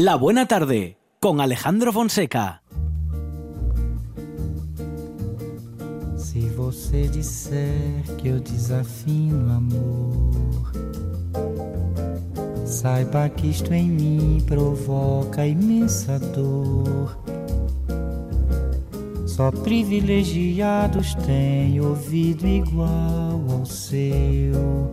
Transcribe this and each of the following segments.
La Buena Tarde con Alejandro Fonseca. Se você disser que eu desafino amor, saiba que isto em mim provoca imensa dor. Só privilegiados têm ouvido igual ao seu.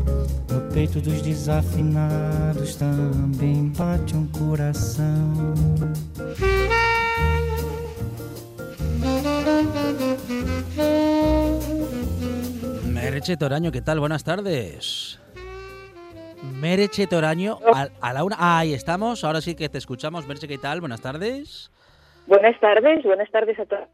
Peito dos desafinados também bate um coração. Mereche Toraño, ¿qué tal? Buenas tardes. Mereche Toraño, a, a la una. Ah, ahí estamos, ahora sí que te escuchamos. Mereche, ¿qué tal? Buenas tardes. Buenas tardes, buenas tardes a todos.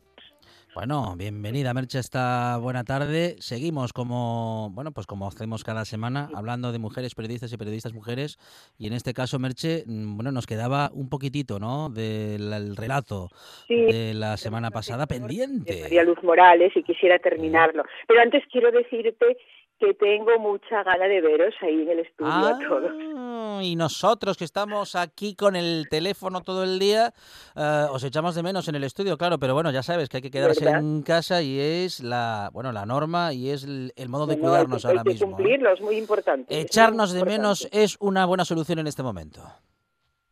Bueno, bienvenida Merche esta buena tarde. Seguimos como, bueno, pues como hacemos cada semana, hablando de mujeres periodistas y periodistas mujeres. Y en este caso, Merche, mm, bueno, nos quedaba un poquitito, ¿no? Del el relato Sí. de la semana pasada pendiente. María Luz Morales y quisiera terminarlo. Pero antes quiero decirte que tengo mucha gana de veros ahí en el estudio a todos. Ah, y nosotros que estamos aquí con el teléfono todo el día, eh, os echamos de menos en el estudio, claro, pero bueno, ya sabes que hay que quedarse ¿Verdad? en casa y es la, bueno, la norma y es el, el modo de No, hay cuidarnos hay ahora que mismo. ¿eh? cumplirlo, es muy importante. muy Echarnos de importante. menos es una buena solución en este momento.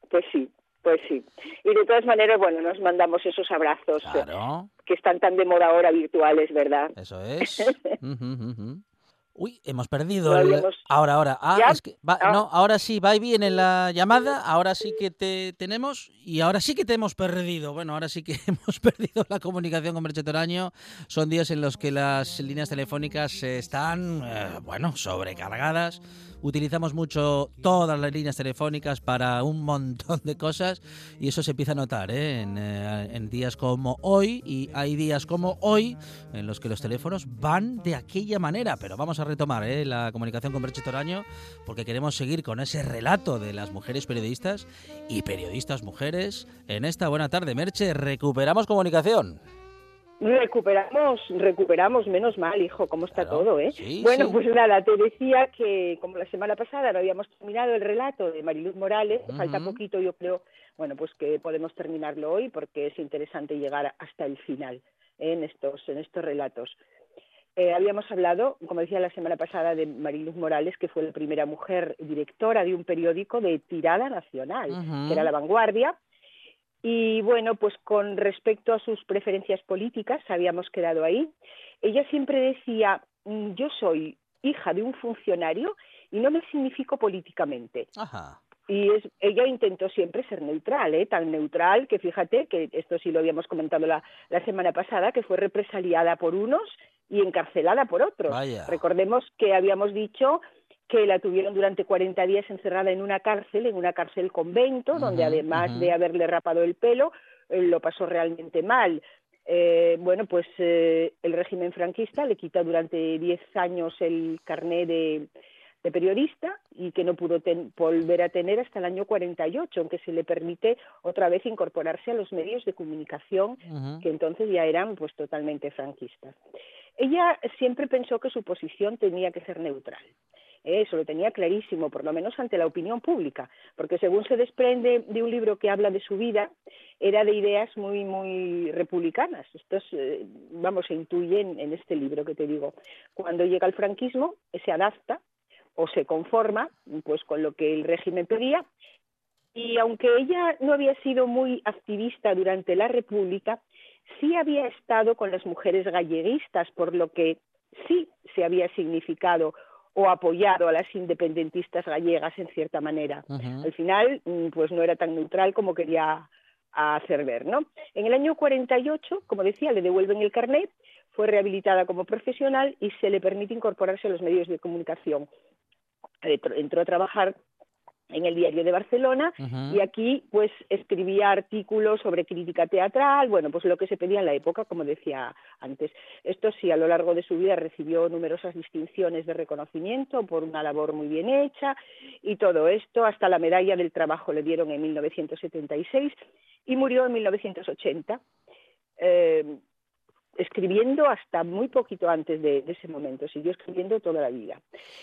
Pues sí, pues sí. Y de todas maneras, bueno, nos mandamos esos abrazos eh, Claro, que están tan de moda ahora virtuales, ¿verdad? eso es. Uy, hemos perdido No el... Ahora, ahora. Ah, es que va- Ah. No, ahora sí, va bien en la llamada, ahora sí que te tenemos y ahora sí que te hemos perdido. Bueno, ahora sí que hemos perdido la comunicación con Merche Toraño. Son días en los que las líneas telefónicas están, eh, bueno, sobrecargadas. Utilizamos mucho todas las líneas telefónicas para un montón de cosas y eso se empieza a notar ¿eh? en, eh, en días como hoy y hay días como hoy en los que los teléfonos van de aquella manera, pero vamos a retomar ¿eh? la comunicación con Merche Toraño porque queremos seguir con ese relato de las mujeres periodistas y periodistas mujeres en esta buena tarde. Merche, recuperamos comunicación. Recuperamos, recuperamos, menos mal, hijo, cómo está Claro, todo, ¿eh? sí, bueno, sí. pues nada, te decía que como la semana pasada no habíamos terminado el relato de Mariluz Morales, falta poquito, yo creo, bueno, pues que podemos terminarlo hoy porque es interesante llegar hasta el final ¿eh? en estos en estos relatos. Eh, habíamos hablado, como decía la semana pasada, de Mariluz Morales, que fue la primera mujer directora de un periódico de tirada nacional, que era La Vanguardia, y bueno, pues con respecto a sus preferencias políticas, habíamos quedado ahí. Ella siempre decía, "Mm, yo soy hija de un funcionario y no me significo políticamente. Ajá. Y es, ella intentó siempre ser neutral, ¿eh? tan neutral que fíjate que esto sí lo habíamos comentado la, la semana pasada, que fue represaliada por unos y encarcelada por otros. Vaya. Recordemos que habíamos dicho que la tuvieron durante 40 días encerrada en una cárcel, en una cárcel convento, donde además de haberle rapado el pelo, eh, lo pasó realmente mal. Eh, bueno, pues eh, el régimen franquista le quita durante 10 años el carné de, de periodista y que no pudo volver a tener hasta el año 48, aunque se le permite otra vez incorporarse a los medios de comunicación que entonces ya eran pues totalmente franquistas. Ella siempre pensó que su posición tenía que ser neutral. Eso lo tenía clarísimo, por lo menos ante la opinión pública, porque según se desprende de un libro que habla de su vida, era de ideas muy, muy republicanas. Esto eh, vamos, se intuye en, este libro que te digo. Cuando llega el franquismo, se adapta o se conforma pues con lo que el régimen pedía y aunque ella no había sido muy activista durante la República, sí había estado con las mujeres galleguistas, por lo que sí se había significado o apoyado a las independentistas gallegas en cierta manera. Al final, mm, pues no era tan neutral como quería hacer ver, ¿no? En el año 48, como decía, le devuelven el carnet, fue rehabilitada como profesional y se le permite incorporarse a los medios de comunicación. Entró a trabajar en el diario de Barcelona y aquí pues escribía artículos sobre crítica teatral, bueno, pues lo que se pedía en la época, como decía antes. Esto sí, a lo largo de su vida recibió numerosas distinciones de reconocimiento por una labor muy bien hecha y todo esto, hasta la medalla del trabajo le dieron en 1976 y murió en 1980. Eh, escribiendo hasta muy poquito antes de, ese momento, siguió escribiendo toda la vida.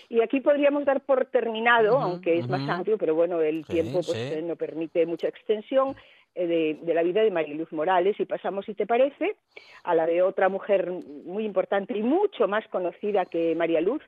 Y aquí podríamos dar por terminado, aunque es más amplio, pero bueno, el tiempo pues, eh, no permite mucha extensión, de, de, la vida de Mariluz Morales y pasamos, si te parece, a la de otra mujer muy importante y mucho más conocida que María Luz,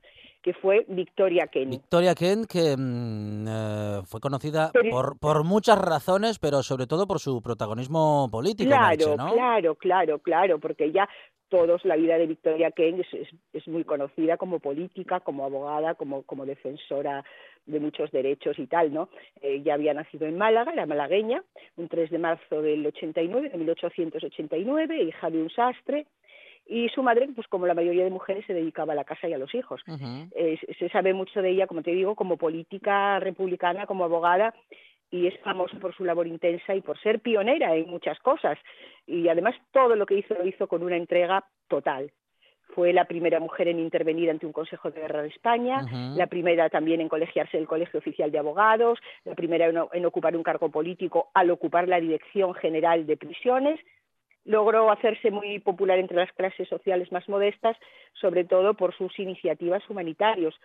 que fue Victoria Kent. Victoria Kent, que mm, eh, fue conocida por, por muchas razones, pero sobre todo por su protagonismo político. Claro, claro, claro, claro, porque ya todos la vida de Victoria Kent es, es, muy conocida como política, como abogada, como, como defensora de muchos derechos y tal, ¿no? Ella había nacido en Málaga, era malagueña, un 3 de marzo del 89, de 1889, hija de un sastre, y su madre, pues como la mayoría de mujeres, se dedicaba a la casa y a los hijos. se sabe mucho de ella, como te digo, como política republicana, como abogada, y es famosa por su labor intensa y por ser pionera en muchas cosas. Y además todo lo que hizo lo hizo con una entrega total. Fue la primera mujer en intervenir ante un Consejo de Guerra de España, la primera también en colegiarse el Colegio Oficial de Abogados, la primera en ocupar un cargo político al ocupar la Dirección General de Prisiones, logró hacerse muy popular entre las clases sociales más modestas, sobre todo por sus iniciativas humanitarios.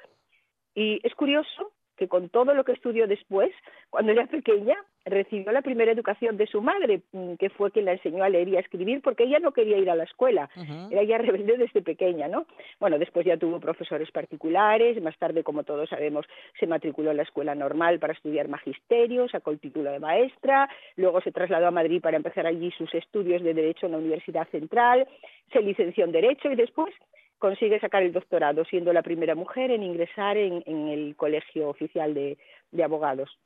Y es curioso que con todo lo que estudió después, cuando era pequeña, recibió la primera educación de su madre, mm, que fue quien la enseñó a leer y a escribir, porque ella no quería ir a la escuela, era ya rebelde desde pequeña, ¿no? Bueno, después ya tuvo profesores particulares, más tarde, como todos sabemos, se matriculó en la escuela normal para estudiar magisterio, sacó el título de maestra, luego se trasladó a Madrid para empezar allí sus estudios de Derecho en la Universidad Central, se licenció en Derecho y después consigue sacar el doctorado, siendo la primera mujer en ingresar en, el Colegio Oficial de, Abogados.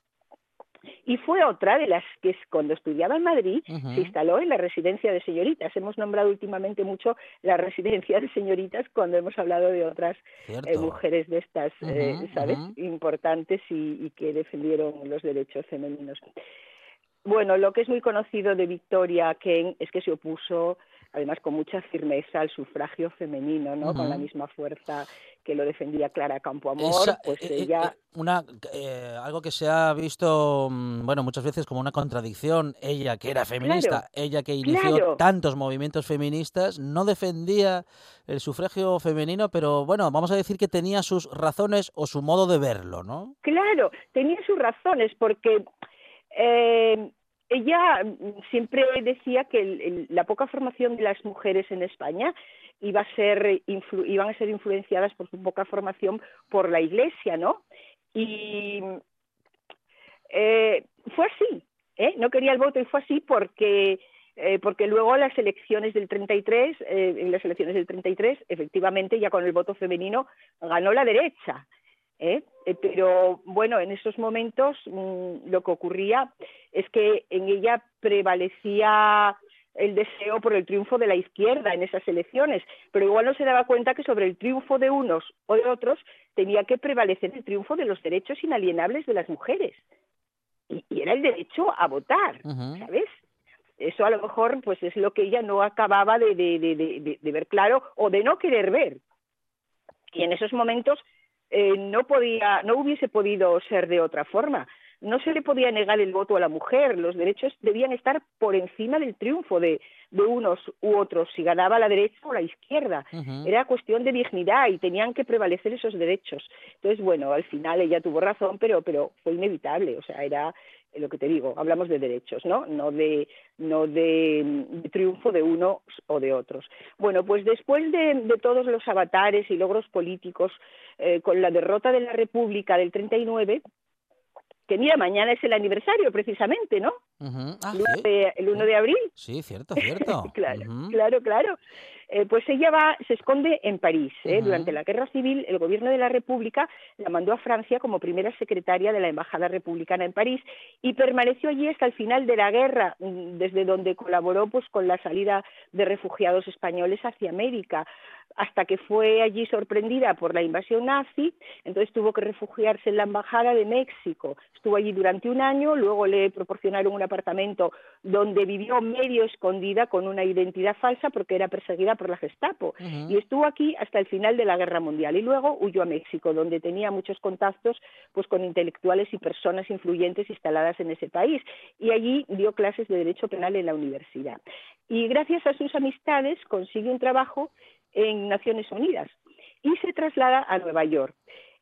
Y fue otra de las que cuando estudiaba en Madrid se instaló en la residencia de señoritas. Hemos nombrado últimamente mucho la residencia de señoritas cuando hemos hablado de otras eh, mujeres de estas, eh, ¿sabes?, importantes y, y, que defendieron los derechos femeninos. Bueno, lo que es muy conocido de Victoria Ken es que se opuso además con mucha firmeza al sufragio femenino, ¿no? Con la misma fuerza que lo defendía Clara Campoamor, pues eh, eh, ella... Eh, una, algo que se ha visto, mm, bueno, muchas veces como una contradicción, ella que era feminista, ella que inició tantos movimientos feministas, no defendía el sufragio femenino, pero bueno, vamos a decir que tenía sus razones o su modo de verlo, ¿no? Claro, tenía sus razones porque... Eh, ella mm, siempre decía que la poca formación de las mujeres en España iba a ser iban a ser influenciadas por su poca formación por la Iglesia, ¿no? Y eh, fue así, ¿eh? No quería el voto y fue así porque eh, porque luego las elecciones del 33, eh, en las elecciones del 33, efectivamente ya con el voto femenino ganó la derecha. ¿Eh? Eh, pero bueno, en esos momentos mm, lo que ocurría es que en ella prevalecía el deseo por el triunfo de la izquierda en esas elecciones, pero igual no se daba cuenta que sobre el triunfo de unos o de otros tenía que prevalecer el triunfo de los derechos inalienables de las mujeres. Y, era el derecho a votar, ¿sabes? Eso a lo mejor pues es lo que ella no acababa de, de ver claro o de no querer ver. Y en esos momentos eh, no podía, no hubiese podido ser de otra forma. No se le podía negar el voto a la mujer. Los derechos debían estar por encima del triunfo de, de unos u otros, si ganaba la derecha o la izquierda. Era cuestión de dignidad y tenían que prevalecer esos derechos. Entonces, bueno, al final ella tuvo razón, pero, pero fue inevitable. O sea, era lo que te digo, hablamos de derechos, ¿no? No de, no de, triunfo de unos o de otros. Bueno, pues después de, de todos los avatares y logros políticos, eh, con la derrota de la República del 39, que mira, mañana es el aniversario precisamente, ¿no? Ah, el, 1 de, abril. Sí, cierto, cierto. claro, claro, claro. Eh, pues ella va, se esconde en París. ¿eh? Durante la Guerra Civil, el gobierno de la República la mandó a Francia como primera secretaria de la Embajada Republicana en París y permaneció allí hasta el final de la guerra, mm, desde donde colaboró pues con la salida de refugiados españoles hacia América hasta que fue allí sorprendida por la invasión nazi, entonces tuvo que refugiarse en la Embajada de México. Estuvo allí durante un año, luego le proporcionaron un apartamento donde vivió medio escondida con una identidad falsa porque era perseguida por la Gestapo. Y estuvo aquí hasta el final de la Guerra Mundial. Y luego huyó a México, donde tenía muchos contactos pues, con intelectuales y personas influyentes instaladas en ese país. Y allí dio clases de Derecho Penal en la universidad. Y gracias a sus amistades consigue un trabajo en Naciones Unidas y se traslada a Nueva York.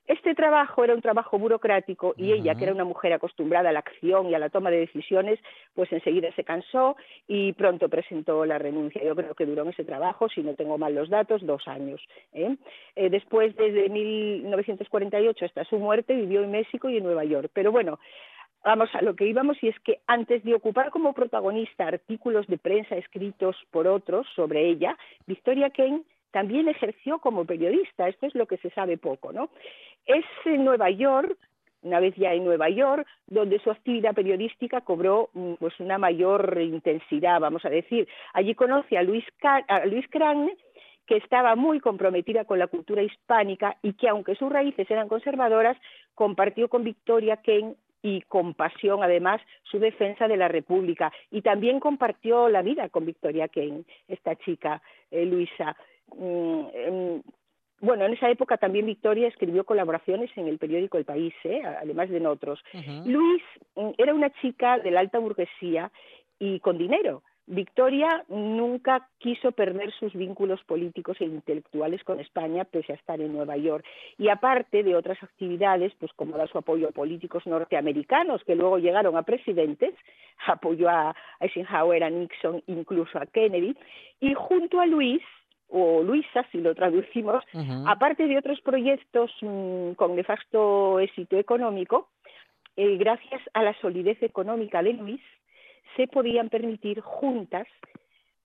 Este trabajo era un trabajo burocrático y ella, que era una mujer acostumbrada a la acción y a la toma de decisiones, pues enseguida se cansó y pronto presentó la renuncia. Yo creo que duró en ese trabajo, si no tengo mal los datos, dos años. ¿eh? Eh, después, desde 1948 hasta su muerte, vivió en México y en Nueva York. Pero bueno, vamos a lo que íbamos y es que antes de ocupar como protagonista artículos de prensa escritos por otros sobre ella, Victoria Kane también ejerció como periodista, esto es lo que se sabe poco, ¿no? Es en Nueva York, una vez ya en Nueva York, donde su actividad periodística cobró mm, pues una mayor intensidad, vamos a decir. Allí conoce a Luis, Luis Crane, que estaba muy comprometida con la cultura hispánica y que, aunque sus raíces eran conservadoras, compartió con Victoria Kane y con pasión, además, su defensa de la República. Y también compartió la vida con Victoria Kane, esta chica, eh, Luisa. Mm, bueno, en esa época también Victoria escribió colaboraciones en el periódico El País, ¿eh? además de en otros. Luis mm, era una chica de la alta burguesía y con dinero. Victoria nunca quiso perder sus vínculos políticos e intelectuales con España, pese a estar en Nueva York. Y aparte de otras actividades, pues como dar su apoyo a políticos norteamericanos que luego llegaron a presidentes, apoyó a Eisenhower, a Nixon, incluso a Kennedy, y junto a Luis o Luisa, si lo traducimos, aparte de otros proyectos mm, con nefasto éxito económico, eh, gracias a la solidez económica de Luis, se podían permitir juntas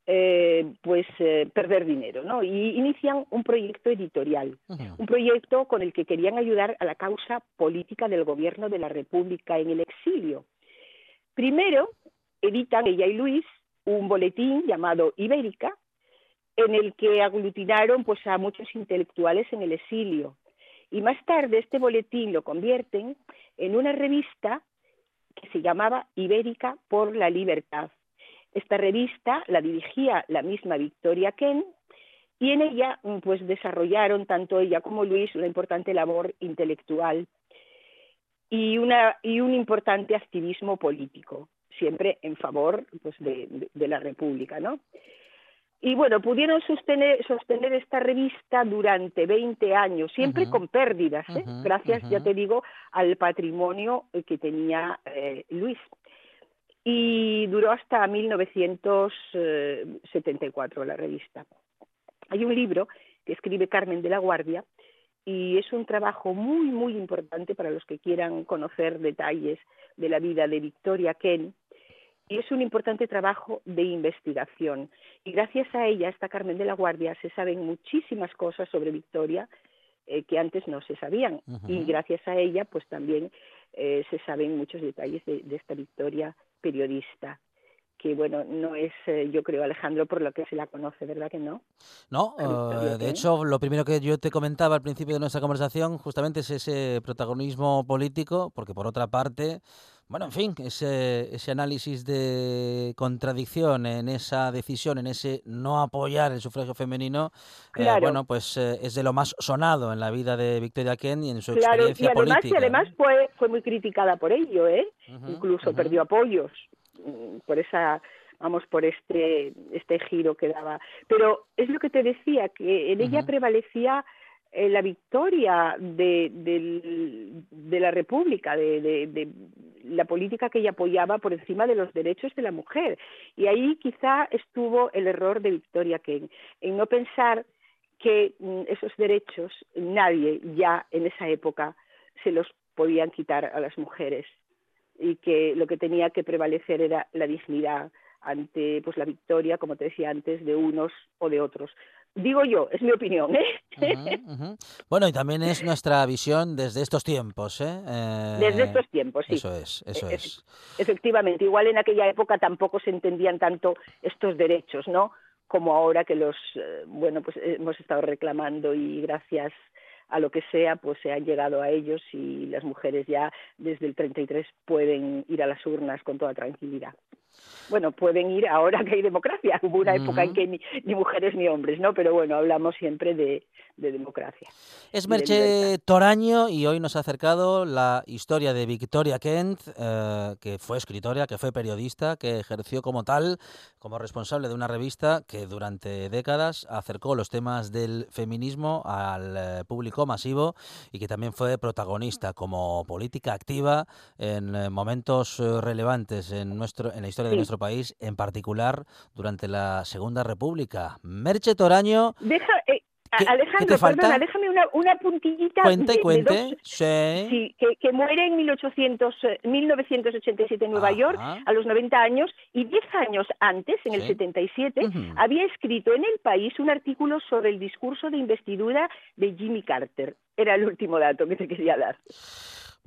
eh, pues eh, perder dinero, ¿no? Y inician un proyecto editorial, un proyecto con el que querían ayudar a la causa política del gobierno de la República en el exilio. Primero, editan ella y Luis un boletín llamado Ibérica, en el que aglutinaron pues a muchos intelectuales en el exilio. Y más tarde este boletín lo convierten en una revista que se llamaba Ibérica por la Libertad. Esta revista la dirigía la misma Victoria Ken y en ella pues desarrollaron tanto ella como Luis una importante labor intelectual y, un importante activismo político, siempre en favor pues, de, de la República, ¿no? Y bueno, pudieron sostener, sostener esta revista durante 20 años, siempre con pérdidas, ¿eh? gracias, ya te digo, al patrimonio que tenía eh, Luis. Y duró hasta 1974 la revista. Hay un libro que escribe Carmen de la Guardia y es un trabajo muy, muy importante para los que quieran conocer detalles de la vida de Victoria Ken, y es un importante trabajo de investigación. Y gracias a ella, esta Carmen de la Guardia, se saben muchísimas cosas sobre Victoria eh, que antes no se sabían. Y gracias a ella, pues también eh, se saben muchos detalles de, esta Victoria periodista. Que bueno, no es, eh, yo creo, Alejandro, por lo que se la conoce, ¿verdad que no? No, eh, de hecho, lo primero que yo te comentaba al principio de nuestra conversación justamente es ese protagonismo político, porque por otra parte, bueno, en fin, ese, ese análisis de contradicción en esa decisión, en ese no apoyar el sufragio femenino, eh, bueno, pues eh, es de lo más sonado en la vida de Victoria Kent y en su claro, experiencia y además, política. Y además fue, fue muy criticada por ello, ¿eh? Uh -huh, Incluso uh -huh. perdió apoyos por esa vamos por este este giro que daba pero es lo que te decía que en ella uh -huh. prevalecía eh, la victoria de, de, de, la República, de, de, la política que ella apoyaba por encima de los derechos de la mujer. Y ahí quizá estuvo el error de Victoria Kent, en no pensar que mm, esos derechos nadie ya en esa época se los podían quitar a las mujeres y que lo que tenía que prevalecer era la dignidad ante pues la victoria, como te decía antes, de unos o de otros. Digo yo, es mi opinión. ¿eh? Uh -huh, uh -huh. Bueno, y también es nuestra visión desde estos tiempos. ¿eh? Eh, desde estos tiempos, sí. Eso es, eso e es. Efectivamente, igual en aquella época tampoco se entendían tanto estos derechos, ¿no? Como ahora que los, eh, bueno, pues hemos estado reclamando y gracias a lo que sea, pues se han llegado a ellos y las mujeres ya desde el 33 pueden ir a las urnas con toda tranquilidad. Bueno, pueden ir ahora que hay democracia. Hubo una uh -huh. época en que ni, ni, mujeres ni hombres, ¿no? Pero bueno, hablamos siempre de, de democracia. Es Merche Toraño y hoy nos ha acercado la historia de Victoria Kent, eh, que fue escritora, que fue periodista, que ejerció como tal, como responsable de una revista que durante décadas acercó los temas del feminismo al eh, público masivo y que también fue protagonista como política activa en eh, momentos relevantes en, nuestro, en la historia de sí. nuestro país, en particular durante la Segunda República. Merche Toraño. Deja, eh, ¿Qué, Alejandro, ¿qué te falta? perdona, déjame una, una puntillita. Cuente, de, cuente. De dos, sí. sí que, que, muere en 1800, 1987 en Nueva Ajá. York a los 90 años y 10 años antes, en el Sí. 77, Ujú. había escrito en El País un artículo sobre el discurso de investidura de Jimmy Carter. Era el último dato que te quería dar.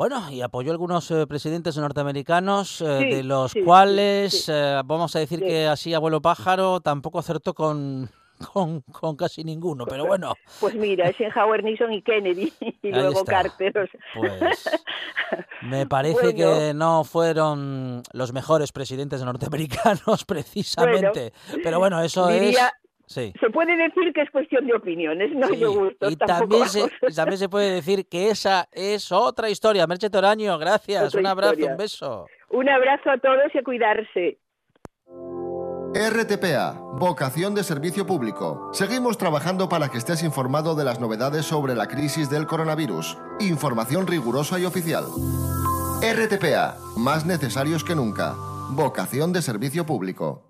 Bueno, y apoyó a algunos eh, presidentes norteamericanos, eh, Sí, de los sí, cuales, sí. eh, vamos a decir que así abuelo pájaro tampoco acertó con, con, con casi ninguno, pero bueno, Pues mira, Eisenhower, Nixon y Kennedy y Ahí luego está. Carter. o sea. pues me parece Bueno. que no fueron los mejores presidentes norteamericanos precisamente. pero bueno, eso diría- es... Sí. Se puede decir que es cuestión de opiniones, no Sí, de gustos. y también se, también se puede decir que esa es otra historia. Merche Toraño, gracias. Otra un abrazo, historia. un beso. Un abrazo a todos y a cuidarse. RTPA, vocación de servicio público. Seguimos trabajando para que estés informado de las novedades sobre la crisis del coronavirus. Información rigurosa y oficial. RTPA, más necesarios que nunca. Vocación de servicio público.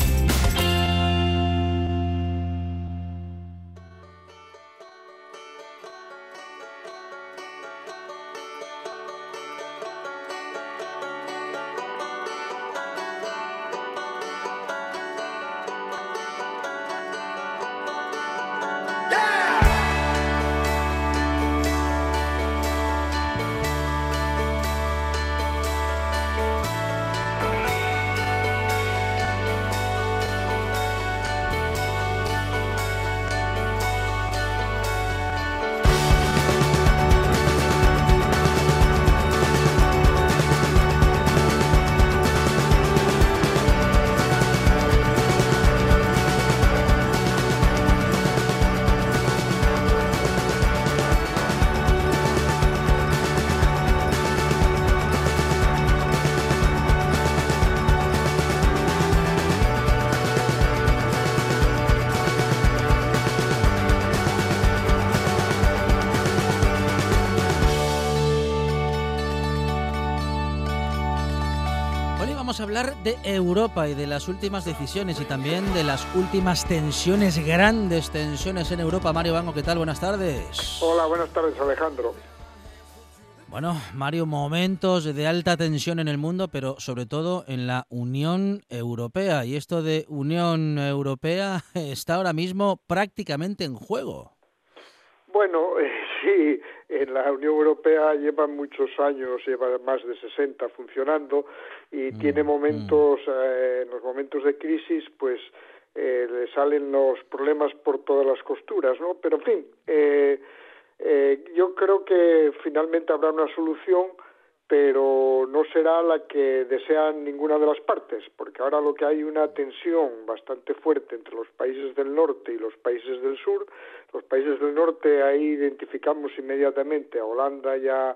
Vamos a hablar de Europa y de las últimas decisiones y también de las últimas tensiones, grandes tensiones en Europa. Mario Bango, ¿qué tal? Buenas tardes. Hola, buenas tardes, Alejandro. Bueno, Mario, momentos de alta tensión en el mundo, pero sobre todo en la Unión Europea. Y esto de Unión Europea está ahora mismo prácticamente en juego. Bueno, eh, sí, en la Unión Europea lleva muchos años, lleva más de 60 funcionando y mm, tiene momentos, mm. eh, en los momentos de crisis, pues eh, le salen los problemas por todas las costuras, ¿no? Pero en fin, eh, eh, yo creo que finalmente habrá una solución pero no será la que desean ninguna de las partes, porque ahora lo que hay una tensión bastante fuerte entre los países del norte y los países del sur. Los países del norte ahí identificamos inmediatamente a Holanda y a,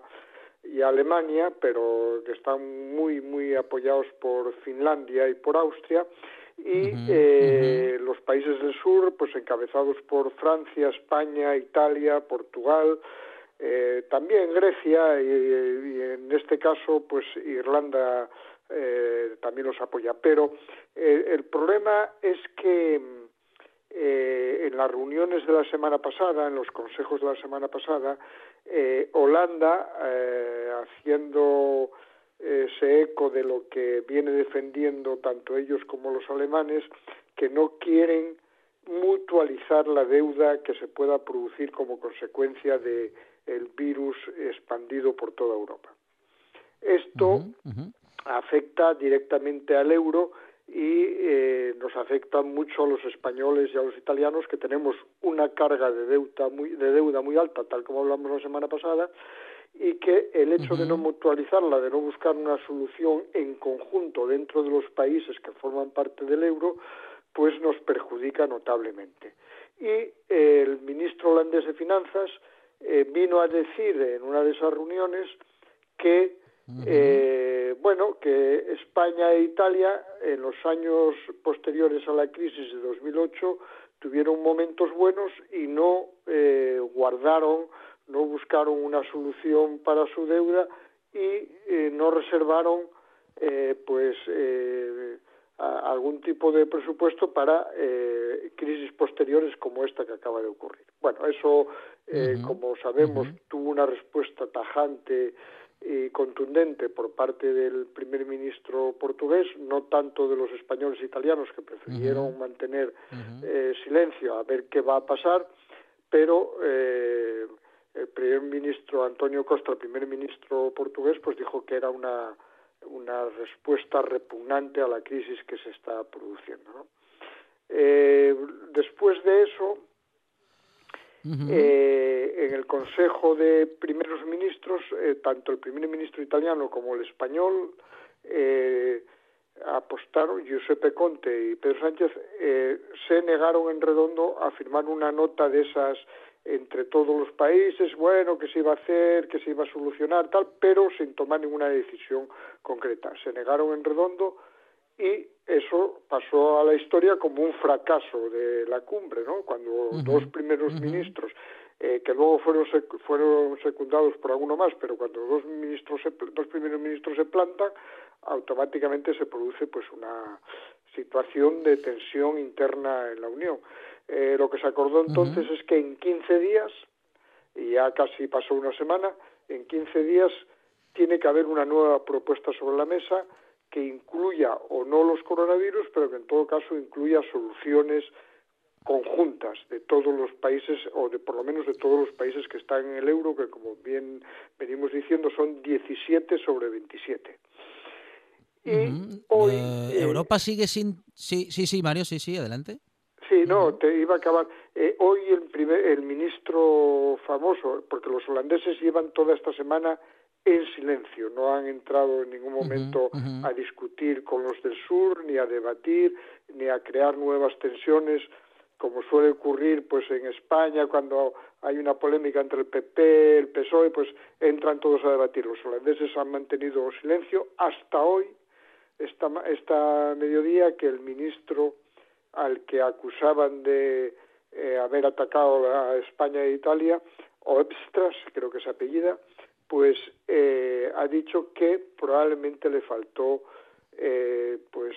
y Alemania, pero que están muy muy apoyados por Finlandia y por Austria. Y eh, los países del sur, pues encabezados por Francia, España, Italia, Portugal, eh, también Grecia y, en este caso pues Irlanda eh, también los apoya. Pero eh, el problema es que en las reuniones de la semana pasada en los consejos de la semana pasada Holanda haciendo ese eco de lo que viene defendiendo tanto ellos como los alemanes que no quieren mutualizar la deuda que se pueda producir como consecuencia de el virus expandido por toda Europa. Esto afecta directamente al euro y eh, nos afecta mucho a los españoles y a los italianos que tenemos una carga de deuda muy, de deuda muy alta, tal como hablamos la semana pasada, y que el hecho de no mutualizarla, de no buscar una solución en conjunto dentro de los países que forman parte del euro, pues nos perjudica notablemente. Y el ministro holandés de Finanzas eh, vino a decir en una de esas reuniones que eh, bueno que España e Italia en los años posteriores a la crisis de 2008 tuvieron momentos buenos y no eh, guardaron no buscaron una solución para su deuda y no reservaron pues algún tipo de presupuesto para eh, crisis posteriores como esta que acaba de ocurrir. Bueno, eso, eh, como sabemos, tuvo una respuesta tajante y contundente por parte del primer ministro portugués, no tanto de los españoles e italianos que prefirieron mantener eh, silencio a ver qué va a pasar, pero el primer ministro Antonio Costa, el primer ministro portugués, pues dijo que era una una respuesta repugnante a la crisis que se está produciendo. ¿no? Eh, después de eso, eh, en el Consejo de Primeros Ministros, eh, tanto el primer ministro italiano como el español apostaron, Giuseppe Conte y Pedro Sánchez, se negaron en redondo a firmar una nota de esas entre todos los países, bueno, que se iba a hacer, que se iba a solucionar, tal, pero sin tomar ninguna decisión concreta. Se negaron en redondo y eso pasó a la historia como un fracaso de la cumbre, ¿no? Cuando dos primeros ministros, eh, que luego fueron fueron secundados por alguno más, pero cuando dos ministros, dos primeros ministros se plantan, automáticamente se produce pues una situación de tensión interna en la Unión. Eh, lo que se acordó entonces es que en 15 días, y ya casi pasó una semana, en 15 días tiene que haber una nueva propuesta sobre la mesa que incluya o no los coronavirus, pero que en todo caso incluya soluciones conjuntas de todos los países o de por lo menos de todos los países que están en el euro, que como bien venimos diciendo son 17 sobre 27. Y hoy eh, Europa sigue sin sí sí sí Mario sí sí adelante. Sí, no, te iba a acabar. Eh, hoy el, primer, el ministro famoso, porque los holandeses llevan toda esta semana en silencio, no han entrado en ningún momento a discutir con los del sur, ni a debatir, ni a crear nuevas tensiones, como suele ocurrir pues en España cuando hay una polémica entre el PP, el PSOE, pues entran todos a debatir. Los holandeses han mantenido silencio hasta hoy, esta, esta mediodía, que el ministro al que acusaban de eh, haber atacado a España e Italia, Obstras, creo que es apellida, pues eh, ha dicho que probablemente le faltó eh, pues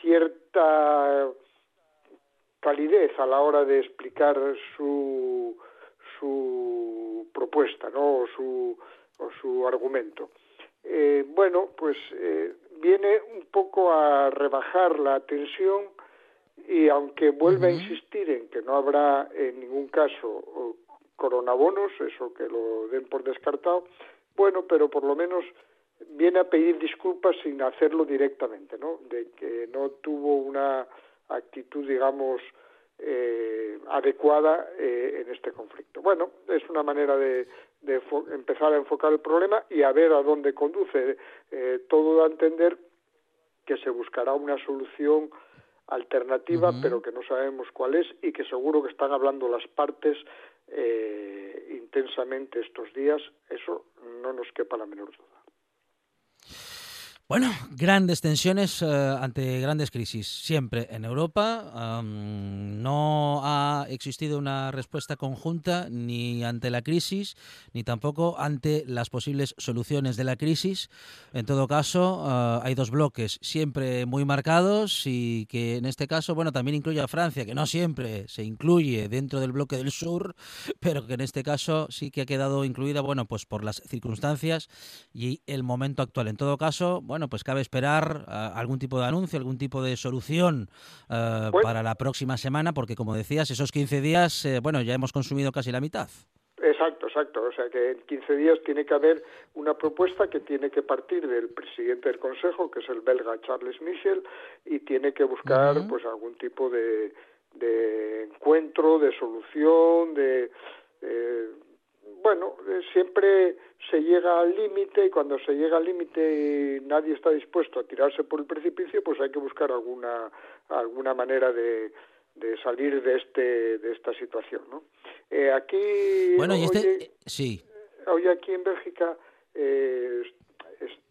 cierta calidez a la hora de explicar su su propuesta, ¿no? o su o su argumento. bueno, pues viene un poco a rebajar la tensión y aunque vuelve a insistir en que no habrá en ningún caso coronabonos, eso que lo den por descartado, bueno, pero por lo menos viene a pedir disculpas sin hacerlo directamente, ¿no? De que no tuvo una actitud, digamos, eh, adecuada eh, en este conflicto. Bueno, es una manera de, empezar a enfocar el problema y a ver a dónde conduce. Eh, todo da a entender que se buscará una solución alternativa, pero que no sabemos cuál es y que seguro que están hablando las partes intensamente estos días. Eso no nos quepa la menor duda. Bueno, grandes tensiones eh, ante grandes crisis, siempre en Europa. no ha existido una respuesta conjunta ni ante la crisis, ni tampoco ante las posibles soluciones de la crisis. En todo caso, eh, hay dos bloques siempre muy marcados y que en este caso, bueno, también incluye a Francia, que no siempre se incluye dentro del bloque del sur, pero que en este caso sí que ha quedado incluida, bueno, pues por las circunstancias y el momento actual. En todo caso, bueno, bueno, pues cabe esperar uh, algún tipo de anuncio, algún tipo de solución uh, pues, para la próxima semana, porque como decías, esos 15 días, eh, bueno, ya hemos consumido casi la mitad. Exacto, exacto. O sea que en 15 días tiene que haber una propuesta que tiene que partir del presidente del Consejo, que es el belga Charles Michel, y tiene que buscar uh -huh. pues algún tipo de, de encuentro, de solución, de eh, bueno, eh, siempre se llega al límite y cuando se llega al límite y nadie está dispuesto a tirarse por el precipicio, pues hay que buscar alguna alguna manera de, de salir de este de esta situación, ¿no? Eh, aquí bueno y este eh, sí hoy aquí en Bélgica eh,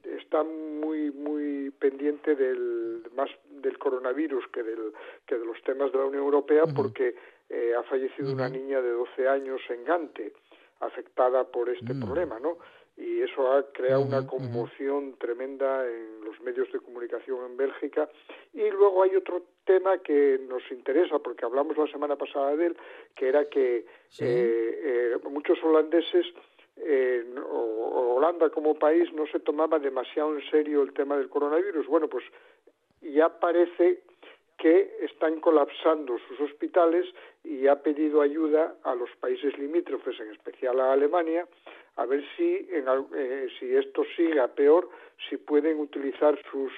está muy muy pendiente del más del coronavirus que del que de los temas de la Unión Europea uh -huh. porque eh, ha fallecido uh -huh. una niña de 12 años en Gante afectada por este mm. problema, ¿no? Y eso ha creado uh -huh, una conmoción uh -huh. tremenda en los medios de comunicación en Bélgica. Y luego hay otro tema que nos interesa, porque hablamos la semana pasada de él, que era que ¿Sí? eh, eh, muchos holandeses eh, o, Holanda como país no se tomaba demasiado en serio el tema del coronavirus. Bueno, pues ya parece que están colapsando sus hospitales y ha pedido ayuda a los países limítrofes, en especial a Alemania, a ver si, en, eh, si esto siga peor, si pueden utilizar sus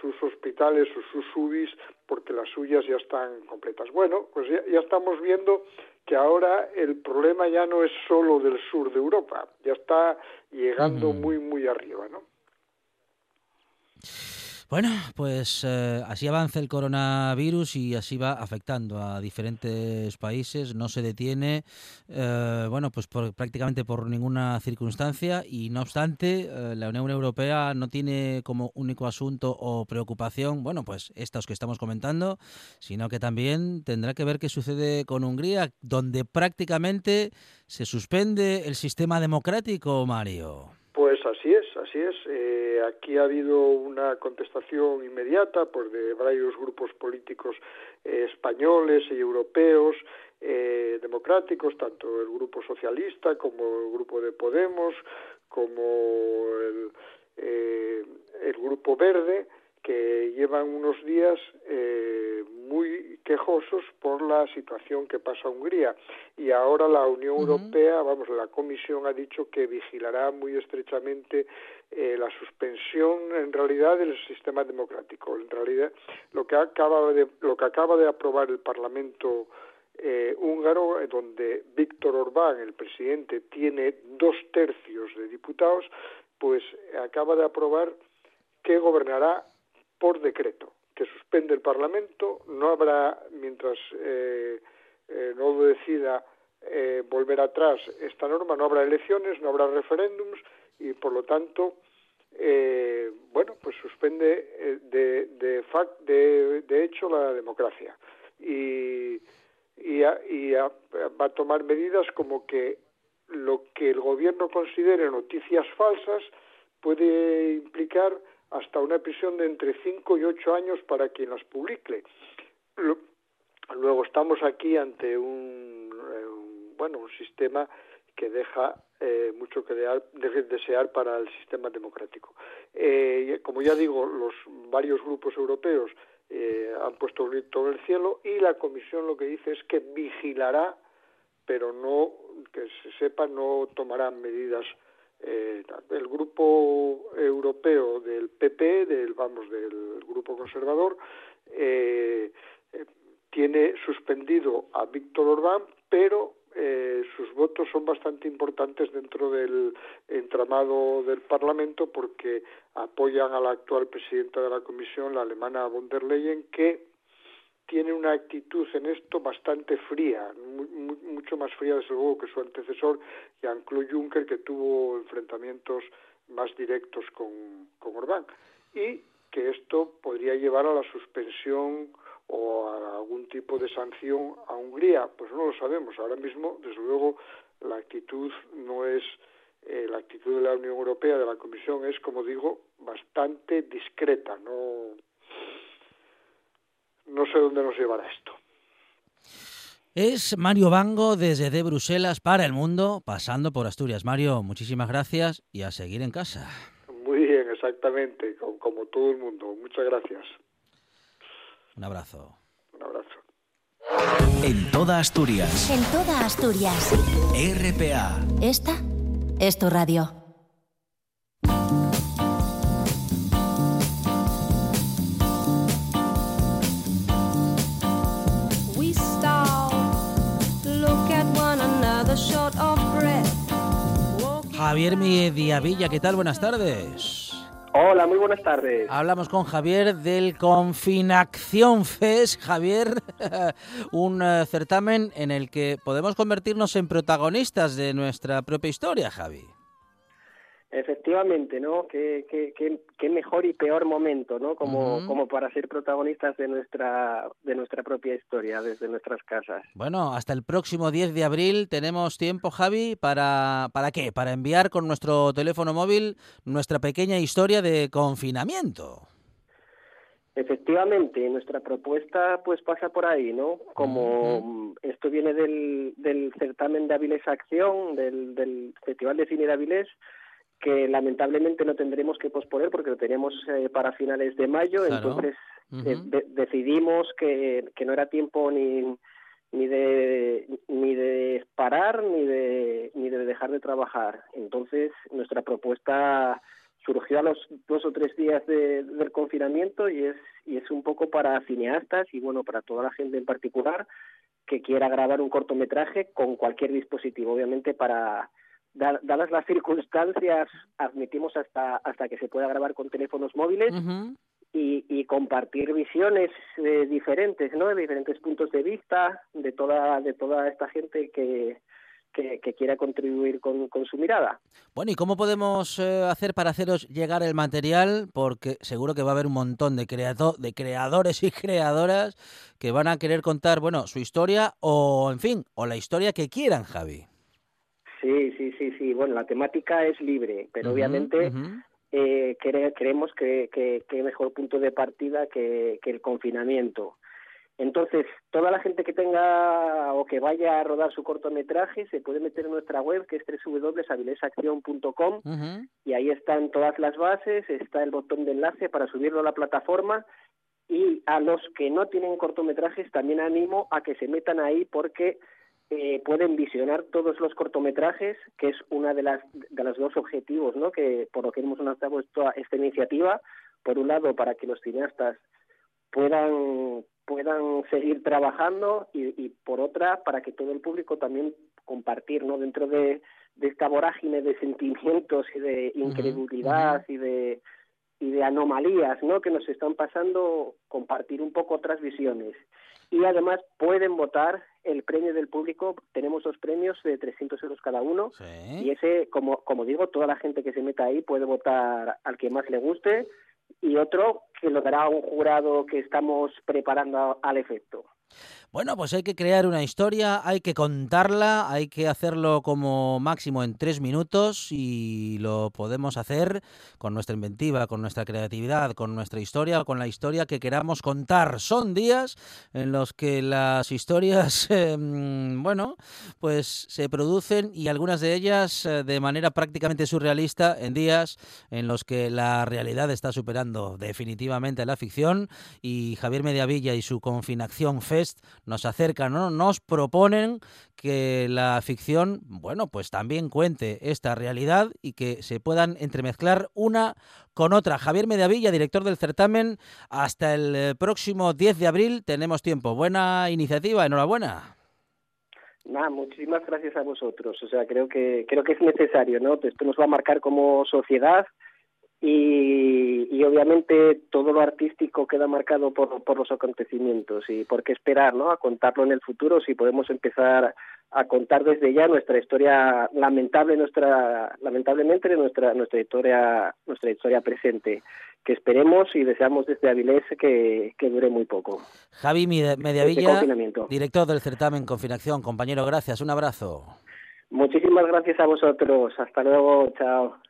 sus hospitales o sus UBIs porque las suyas ya están completas. Bueno, pues ya, ya, estamos viendo que ahora el problema ya no es solo del sur de Europa, ya está llegando mm. muy, muy arriba, ¿no? Bueno, pues eh, así avanza el coronavirus y así va afectando a diferentes países, no se detiene, eh, bueno, pues por, prácticamente por ninguna circunstancia y no obstante eh, la Unión Europea no tiene como único asunto o preocupación, bueno, pues estos que estamos comentando, sino que también tendrá que ver qué sucede con Hungría, donde prácticamente se suspende el sistema democrático, Mario. Pues así es, así es. Eh, aquí ha habido una contestación inmediata por de varios grupos políticos eh, españoles y europeos eh, democráticos, tanto el grupo socialista como el grupo de Podemos, como el, eh, el grupo verde, que llevan unos días eh, muy quejosos por la situación que pasa a Hungría. Y ahora la Unión uh -huh. Europea, vamos, la Comisión ha dicho que vigilará muy estrechamente eh, la suspensión, en realidad, del sistema democrático. En realidad, lo que acaba de, lo que acaba de aprobar el Parlamento eh, húngaro, donde Víctor Orbán, el presidente, tiene dos tercios de diputados, pues acaba de aprobar que gobernará por decreto, que suspende el Parlamento, no habrá, mientras eh, eh, no lo decida eh, volver atrás esta norma, no habrá elecciones, no habrá referéndums y por lo tanto, eh, bueno, pues suspende de, de, fact, de, de hecho la democracia. Y, y, a, y a, va a tomar medidas como que lo que el gobierno considere noticias falsas puede implicar hasta una prisión de entre 5 y 8 años para quien las publique. Luego estamos aquí ante un, eh, un bueno un sistema que deja eh, mucho que desear para el sistema democrático. Eh, como ya digo, los varios grupos europeos eh, han puesto el grito en el cielo y la Comisión lo que dice es que vigilará pero no, que se sepa, no tomarán medidas. Eh, el grupo europeo del PP, del vamos, del grupo conservador, eh, eh, tiene suspendido a Víctor Orbán, pero eh, sus votos son bastante importantes dentro del entramado del Parlamento porque apoyan a la actual presidenta de la Comisión, la alemana von der Leyen, que tiene una actitud en esto bastante fría, mucho más fría desde luego que su antecesor, Jean-Claude Juncker, que tuvo enfrentamientos más directos con, con Orbán. Y que esto podría llevar a la suspensión o a algún tipo de sanción a Hungría, pues no lo sabemos. Ahora mismo, desde luego, la actitud no es eh, la actitud de la Unión Europea, de la Comisión, es, como digo, bastante discreta. No, no sé dónde nos llevará esto. Es Mario Bango desde de Bruselas para el mundo, pasando por Asturias. Mario, muchísimas gracias y a seguir en casa. Muy bien, exactamente, como todo el mundo. Muchas gracias. Un abrazo. Un abrazo. En toda Asturias. En toda Asturias. RPA. Esta es tu radio. Javier Mediavilla, ¿qué tal? Buenas tardes. Hola, muy buenas tardes. Hablamos con Javier del Confinacción Fest. Javier, un uh, certamen en el que podemos convertirnos en protagonistas de nuestra propia historia, Javi. Efectivamente, ¿no? Qué, qué, qué, qué mejor y peor momento, ¿no? Como, uh -huh. como para ser protagonistas de nuestra, de nuestra propia historia, desde nuestras casas. Bueno, hasta el próximo 10 de abril tenemos tiempo, Javi, ¿para, para qué? Para enviar con nuestro teléfono móvil nuestra pequeña historia de confinamiento. Efectivamente, nuestra propuesta pues pasa por ahí, ¿no? Como uh -huh. esto viene del, del certamen de Avilés Acción, del, del Festival de Cine de Avilés, que lamentablemente no tendremos que posponer porque lo tenemos eh, para finales de mayo, claro. entonces uh -huh. eh, de decidimos que, que, no era tiempo ni ni de ni de parar ni de ni de dejar de trabajar. Entonces nuestra propuesta surgió a los dos o tres días de, del confinamiento y es y es un poco para cineastas y bueno para toda la gente en particular que quiera grabar un cortometraje con cualquier dispositivo, obviamente para dadas las circunstancias, admitimos hasta hasta que se pueda grabar con teléfonos móviles uh -huh. y, y, compartir visiones eh, diferentes, ¿no? De diferentes puntos de vista de toda de toda esta gente que que, que quiera contribuir con, con, su mirada. Bueno, ¿y cómo podemos eh, hacer para haceros llegar el material? Porque seguro que va a haber un montón de, creado de creadores y creadoras que van a querer contar, bueno, su historia o, en fin, o la historia que quieran, Javi. Sí, sí, sí. Bueno, la temática es libre, pero uh -huh, obviamente uh -huh. eh, cre creemos que, que, que, mejor punto de partida que, que, el confinamiento. Entonces, toda la gente que tenga o que vaya a rodar su cortometraje se puede meter en nuestra web, que es www.avilesaccion.com, uh -huh. y ahí están todas las bases, está el botón de enlace para subirlo a la plataforma, y a los que no tienen cortometrajes también animo a que se metan ahí porque eh, pueden visionar todos los cortometrajes, que es una de las de los dos objetivos, ¿no? Que por lo que hemos lanzado esta, esta iniciativa, por un lado para que los cineastas puedan puedan seguir trabajando y, y por otra para que todo el público también compartir, ¿no? Dentro de, de esta vorágine de sentimientos y de incredulidad uh -huh. y de y de anomalías, ¿no? Que nos están pasando, compartir un poco otras visiones y además pueden votar el premio del público. Tenemos dos premios de 300 euros cada uno sí. y ese, como, como digo, toda la gente que se meta ahí puede votar al que más le guste y otro que lo dará un jurado que estamos preparando al efecto. Bueno, pues hay que crear una historia, hay que contarla, hay que hacerlo como máximo en tres minutos y lo podemos hacer con nuestra inventiva, con nuestra creatividad, con nuestra historia, con la historia que queramos contar. Son días en los que las historias, eh, bueno, pues se producen y algunas de ellas eh, de manera prácticamente surrealista en días en los que la realidad está superando definitivamente la ficción y Javier Mediavilla y su Confinacción Fest nos acercan, ¿no? nos proponen que la ficción, bueno, pues también cuente esta realidad y que se puedan entremezclar una con otra. Javier Mediavilla, director del certamen, hasta el eh, próximo 10 de abril tenemos tiempo. Buena iniciativa, enhorabuena. Nada, muchísimas gracias a vosotros. O sea, creo que creo que es necesario, ¿no? Esto nos va a marcar como sociedad y, y obviamente todo lo artístico queda marcado por, por los acontecimientos y por qué esperar, ¿no? A contarlo en el futuro si podemos empezar a contar desde ya nuestra historia lamentable, nuestra lamentablemente nuestra nuestra historia nuestra historia presente que esperemos y deseamos desde Avilés que, que dure muy poco. Javi Este Mediavilla, confinamiento. director del certamen Confinación. Compañero, gracias. Un abrazo. Muchísimas gracias a vosotros. Hasta luego. Chao.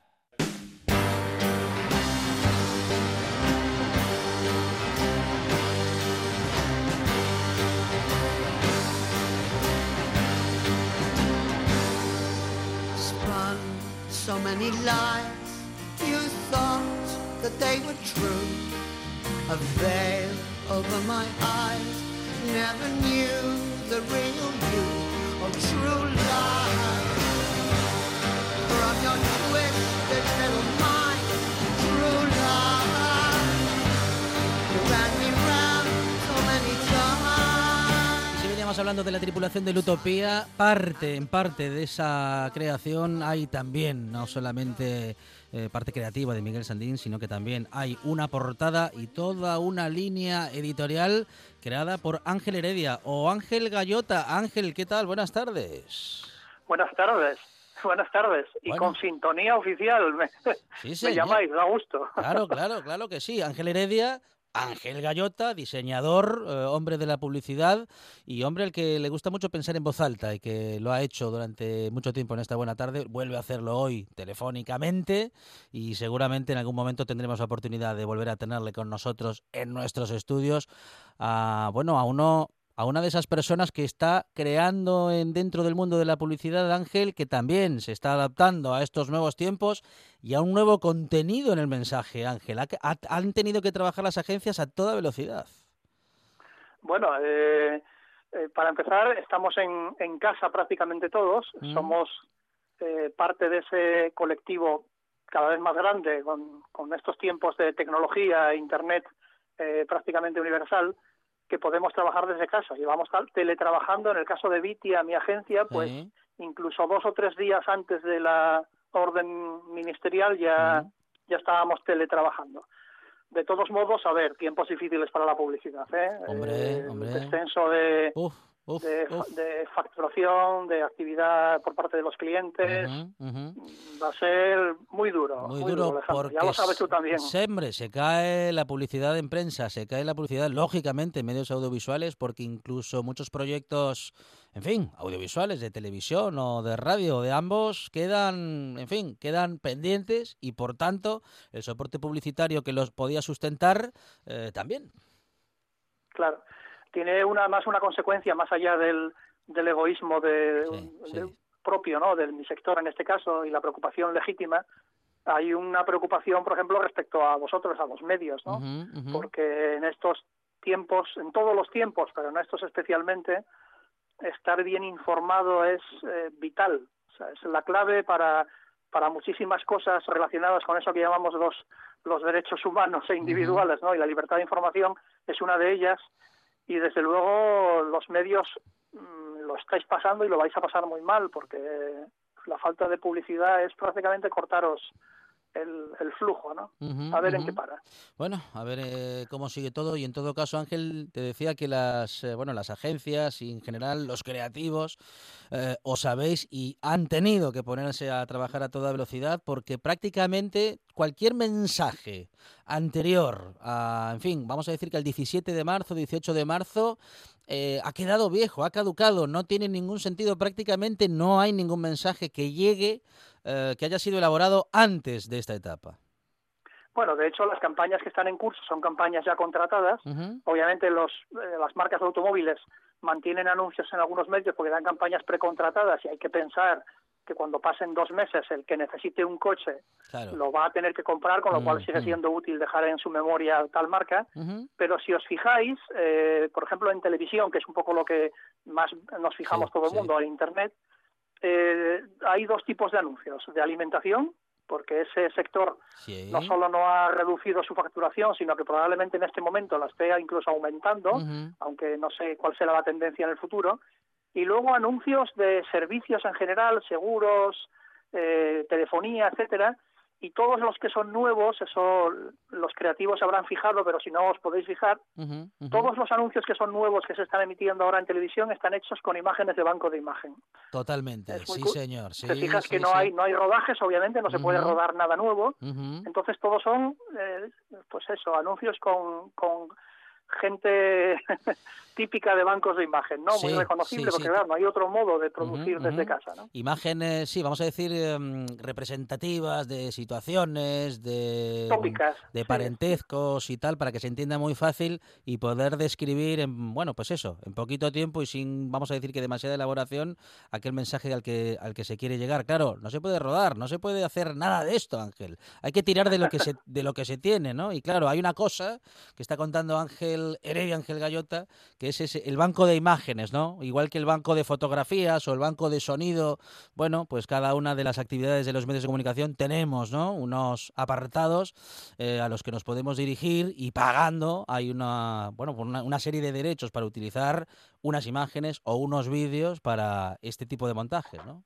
So many lies. You thought that they were true. A veil over my eyes. Never knew the real you or true life. From your twisted little veníamos hablando de la tripulación de la Utopía, parte, en parte de esa creación hay también, no solamente eh, parte creativa de Miguel Sandín, sino que también hay una portada y toda una línea editorial creada por Ángel Heredia o Ángel Gallota. Ángel, ¿qué tal? Buenas tardes. Buenas tardes. Buenas tardes. Y Bueno. con sintonía oficial me, Sí, me llamáis, da gusto. Claro, claro, claro que sí. Ángel Heredia, Ángel Gallota, diseñador, eh, hombre de la publicidad y hombre al que le gusta mucho pensar en voz alta y que lo ha hecho durante mucho tiempo en esta buena tarde. Vuelve a hacerlo hoy telefónicamente y seguramente en algún momento tendremos la oportunidad de volver a tenerle con nosotros en nuestros estudios. A, bueno, a uno a una de esas personas que está creando en, dentro del mundo de la publicidad, Ángel, que también se está adaptando a estos nuevos tiempos y a un nuevo contenido en el mensaje, Ángel. Ha- ha- han tenido que trabajar las agencias a toda velocidad. Bueno, eh, eh, para empezar, estamos en, en casa prácticamente todos. Mm. Somos eh, parte de ese colectivo cada vez más grande con, con estos tiempos de tecnología, Internet eh, prácticamente universal, que podemos trabajar desde casa. Llevamos teletrabajando, en el caso de Vitia, mi agencia, pues incluso dos o tres días antes de la orden ministerial ya, ya estábamos teletrabajando. De todos modos, a ver, tiempos difíciles para la publicidad. ¿eh? Hombre, Eh, hombre. Descenso de, Uf, uf, de, uf. de facturación, de actividad por parte de los clientes. Ujú, ujú. Va a ser muy duro. Muy duro Alejandro. porque Ya lo sabes tú también. siempre se cae la publicidad en prensa, se cae la publicidad lógicamente en medios audiovisuales porque incluso muchos proyectos, en fin, audiovisuales de televisión o de radio de ambos quedan, en fin, quedan pendientes y por tanto el soporte publicitario que los podía sustentar eh, también. Claro. Tiene una más una consecuencia más allá del, del egoísmo de, Sí, de- propio, ¿no? Del mi sector en este caso y la preocupación legítima. Hay una preocupación, por ejemplo, respecto a vosotros, a los medios, ¿no? Porque en estos tiempos, en todos los tiempos, pero en estos especialmente, estar bien informado es eh, vital. O sea, es la clave para, para muchísimas cosas relacionadas con eso que llamamos los, los derechos humanos e individuales, ¿no? Y la libertad de información es una de ellas. Y desde luego los medios mm, lo estáis pasando y lo vais a pasar muy mal porque la falta de publicidad es prácticamente cortaros el, el flujo, ¿no? A ver en qué para. Bueno, a ver eh, cómo sigue todo y en todo caso Ángel te decía que las eh, bueno las agencias y en general los creativos eh, os sabéis y han tenido que ponerse a trabajar a toda velocidad porque prácticamente cualquier mensaje anterior a en fin vamos a decir que el 17 de marzo 18 de marzo eh, ha quedado viejo, ha caducado, no tiene ningún sentido prácticamente, no hay ningún mensaje que llegue eh, que haya sido elaborado antes de esta etapa. Bueno, de hecho, las campañas que están en curso son campañas ya contratadas. Obviamente, los, eh, las marcas de automóviles mantienen anuncios en algunos medios porque dan campañas precontratadas y hay que pensar que cuando pasen dos meses el que necesite un coche lo va a tener que comprar, con lo cual sigue siendo útil dejar en su memoria tal marca. Pero si os fijáis, eh, por ejemplo, en televisión, que es un poco lo que más nos fijamos todo el mundo, en Internet, eh, hay dos tipos de anuncios, de alimentación, porque ese sector no solo no ha reducido su facturación, sino que probablemente en este momento la esté incluso aumentando, aunque no sé cuál será la tendencia en el futuro. Y luego anuncios de servicios en general, seguros, eh, telefonía, etcétera, y todos los que son nuevos, eso los creativos habrán fijado, pero si no os podéis fijar, todos los anuncios que son nuevos que se están emitiendo ahora en televisión están hechos con imágenes de banco de imagen. Totalmente, sí señor. Sí, Te fijas que no hay no hay rodajes, obviamente no se puede rodar nada nuevo, entonces todos son, eh, pues eso, anuncios con, con gente típica de bancos de imagen, ¿no? Muy reconocible, porque claro, no hay otro modo de producir desde casa, ¿no? Imágenes, sí, vamos a decir, em, representativas de situaciones, de, Tópicas, de parentescos y tal, para que se entienda muy fácil y poder describir, en, bueno, pues eso, en poquito tiempo y sin, vamos a decir que demasiada elaboración, aquel mensaje al que, al que se quiere llegar. Claro, no se puede rodar, no se puede hacer nada de esto, Ángel. Hay que tirar de lo que se, de lo que se tiene, ¿no? Y claro, hay una cosa que está contando Ángel Heredia, Ángel Gallota, que es el banco de imágenes, ¿no? Igual que el banco de fotografías o el banco de sonido, bueno, pues cada una de las actividades de los medios de comunicación tenemos, ¿no? Unos apartados eh, a los que nos podemos dirigir y pagando hay una, bueno, una, una serie de derechos para utilizar unas imágenes o unos vídeos para este tipo de montajes, ¿no?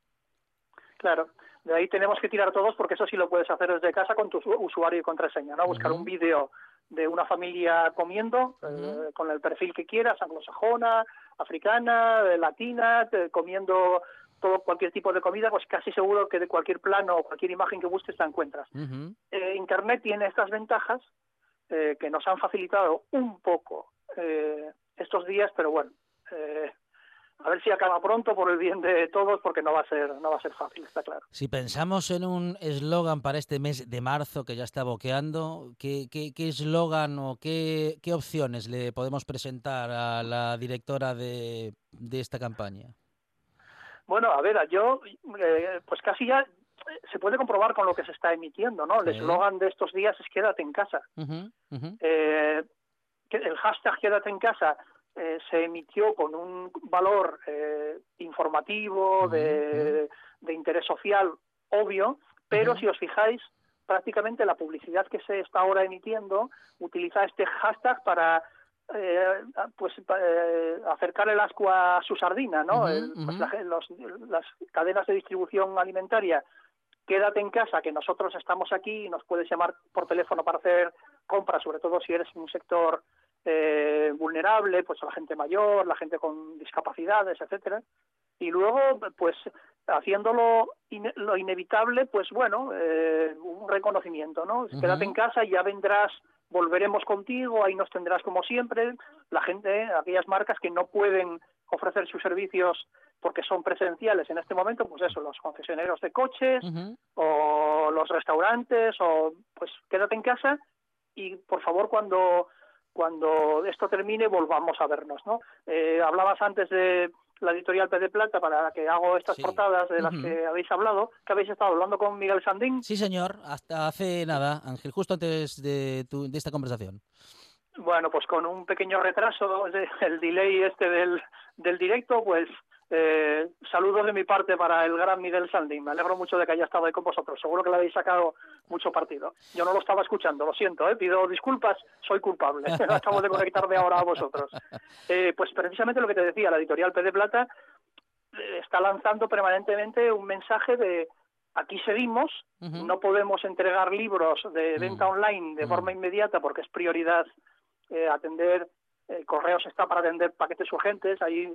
Claro. De ahí tenemos que tirar todos porque eso sí lo puedes hacer desde casa con tu usuario y contraseña, ¿no? Buscar un vídeo de una familia comiendo eh, con el perfil que quieras, anglosajona, africana, eh, latina, comiendo todo cualquier tipo de comida, pues casi seguro que de cualquier plano o cualquier imagen que busques la encuentras. Eh, Internet tiene estas ventajas que nos han facilitado un poco estos días, pero bueno, a ver si acaba pronto por el bien de todos porque no va a ser no va a ser fácil está claro. Si pensamos en un eslogan para este mes de marzo que ya está boqueando qué eslogan o qué, qué opciones le podemos presentar a la directora de, de esta campaña bueno a ver yo eh, pues casi ya se puede comprobar con lo que se está emitiendo no el eslogan de estos días es quédate en casa. Eh, el hashtag quédate en casa eh, se emitió con un valor eh, informativo, de, de, interés social obvio, pero si os fijáis, prácticamente la publicidad que se está ahora emitiendo utiliza este hashtag para eh, pues eh, acercar el asco a su sardina, ¿no? pues la, los, las cadenas de distribución alimentaria quédate en casa, que nosotros estamos aquí y nos puedes llamar por teléfono para hacer compras, sobre todo si eres un sector eh, vulnerable, pues la gente mayor, la gente con discapacidades, etcétera. Y luego, pues haciéndolo lo inevitable, pues bueno, eh, un reconocimiento, ¿no? Quédate en casa y ya vendrás, volveremos contigo, ahí nos tendrás como siempre. La gente, aquellas marcas que no pueden ofrecer sus servicios porque son presenciales en este momento, pues eso, los concesionarios de coches o los restaurantes o pues quédate en casa y por favor cuando cuando esto termine volvamos a vernos, ¿no? Eh, hablabas antes de la editorial P de Plata para que hago estas portadas de las que habéis hablado, que habéis estado hablando con Miguel Sandín. Sí, señor, hasta hace nada, Ángel, justo antes de, tu, de esta conversación. Bueno, pues con un pequeño retraso, el delay este del, del directo, pues eh, saludos de mi parte para el gran Miguel Sandín. Me alegro mucho de que haya estado ahí con vosotros. Seguro que le habéis sacado mucho partido. Yo no lo estaba escuchando, lo siento, ¿eh? pido disculpas, soy culpable. Acabo de conectarme ahora a vosotros. Eh, pues precisamente lo que te decía, la editorial P de Plata eh, está lanzando permanentemente un mensaje de aquí seguimos, no podemos entregar libros de venta online de forma inmediata porque es prioridad eh, atender eh, correos está para atender paquetes urgentes, hay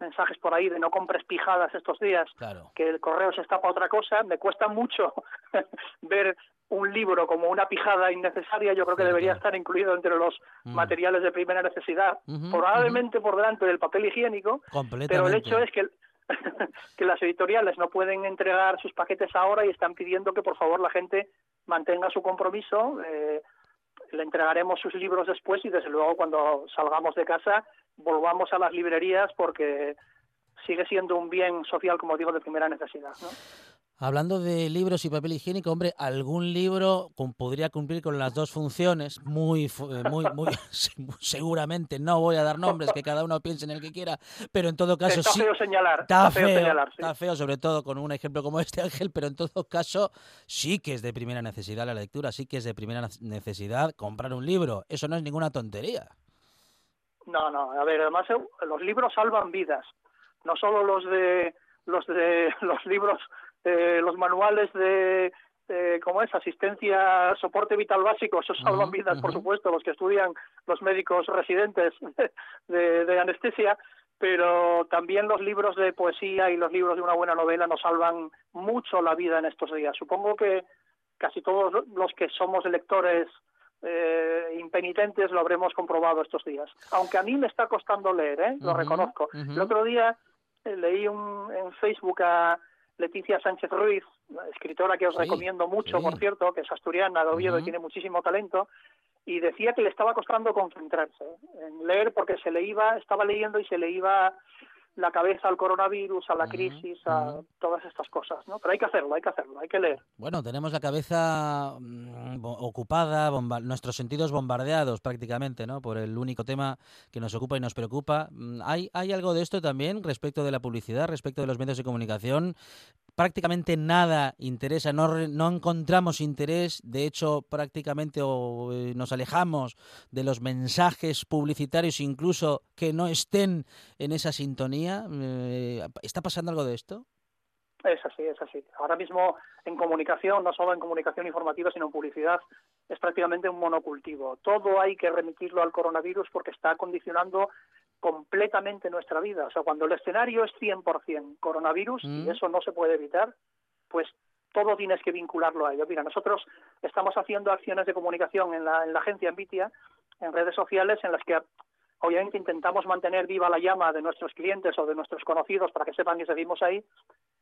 mensajes por ahí de no compres pijadas estos días, que el correo se está para otra cosa, me cuesta mucho ver un libro como una pijada innecesaria, yo creo que debería estar incluido entre los Mm. materiales de primera necesidad, probablemente por delante del papel higiénico, pero el hecho es que, que las editoriales no pueden entregar sus paquetes ahora y están pidiendo que por favor la gente mantenga su compromiso. eh, le entregaremos sus libros después y desde luego cuando salgamos de casa volvamos a las librerías porque sigue siendo un bien social, como digo, de primera necesidad. ¿no? Hablando de libros y papel higiénico, hombre, algún libro podría cumplir con las dos funciones, muy, eh, muy, muy, se- seguramente. No voy a dar nombres, que cada uno piense en el que quiera, pero en todo caso Está sí. feo señalar, Está feo feo, señalar, sí. está feo, sobre todo con un ejemplo como este, Ángel, pero en todo caso sí que es de primera necesidad la lectura, sí que es de primera necesidad comprar un libro. Eso no es ninguna tontería. No, no, a ver, además eh, los libros salvan vidas, no solo los de los de los libros, eh, los manuales de eh, ¿cómo es? Asistencia, soporte vital básico, esos salvan vidas, por supuesto, los que estudian los médicos residentes de, de anestesia, pero también los libros de poesía y los libros de una buena novela nos salvan mucho la vida en estos días. Supongo que casi todos los que somos lectores eh, impenitentes lo habremos comprobado estos días. Aunque a mí me está costando leer, ¿eh? lo reconozco. El otro día eh, leí un, en Facebook a Leticia Sánchez Ruiz, escritora que os Sí, recomiendo mucho, sí. por cierto, que es asturiana de Oviedo y tiene muchísimo talento, y decía que le estaba costando concentrarse en leer porque se le iba, estaba leyendo y se le iba la cabeza al coronavirus, a la crisis, a todas estas cosas, ¿no? Pero hay que hacerlo, hay que hacerlo, hay que leer. Bueno, tenemos la cabeza mm, ocupada, bomba- nuestros sentidos bombardeados prácticamente, ¿no? Por el único tema que nos ocupa y nos preocupa. Mm, ¿Hay, hay algo de esto también respecto de la publicidad, respecto de los medios de comunicación? Prácticamente nada interesa, no, no encontramos interés, de hecho prácticamente o, eh, nos alejamos de los mensajes publicitarios incluso que no estén en esa sintonía. Eh, ¿Está pasando algo de esto? Es así, es así. Ahora mismo en comunicación, no solo en comunicación informativa, sino en publicidad, es prácticamente un monocultivo. Todo hay que remitirlo al coronavirus porque está condicionando completamente nuestra vida. O sea, cuando el escenario es 100% coronavirus, y Mm. eso no se puede evitar, pues todo tienes que vincularlo a ello. Mira, nosotros estamos haciendo acciones de comunicación en la, en la agencia Envitia, en redes sociales, en las que obviamente intentamos mantener viva la llama de nuestros clientes o de nuestros conocidos para que sepan que seguimos ahí,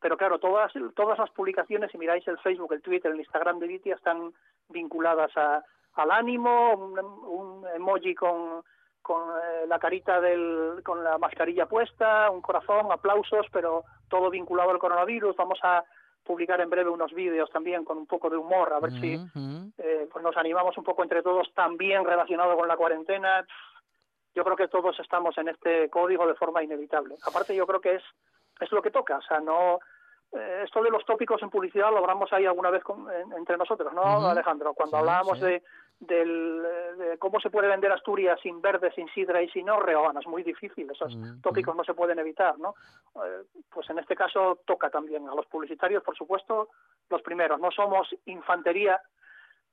pero claro, todas, todas las publicaciones, si miráis el Facebook, el Twitter, el Instagram de Vitia, están vinculadas a, al ánimo, un, un emoji con, con eh, la carita del, con la mascarilla puesta, un corazón, aplausos, pero todo vinculado al coronavirus. Vamos a publicar en breve unos vídeos también con un poco de humor, a ver si eh, pues nos animamos un poco entre todos, también relacionado con la cuarentena. Yo creo que todos estamos en este código de forma inevitable. Aparte, yo creo que es, es lo que toca, o sea, no. eh, esto de los tópicos en publicidad lo hablamos ahí alguna vez con- en- entre nosotros, ¿no. Alejandro? Cuando Sí, hablábamos sí. de, del, eh, de cómo se puede vender Asturias sin verde, sin sidra y sin orreón, es muy difícil, esos tópicos no se pueden evitar, ¿no? Eh, pues en este caso toca también a los publicitarios, por supuesto, los primeros. No somos infantería,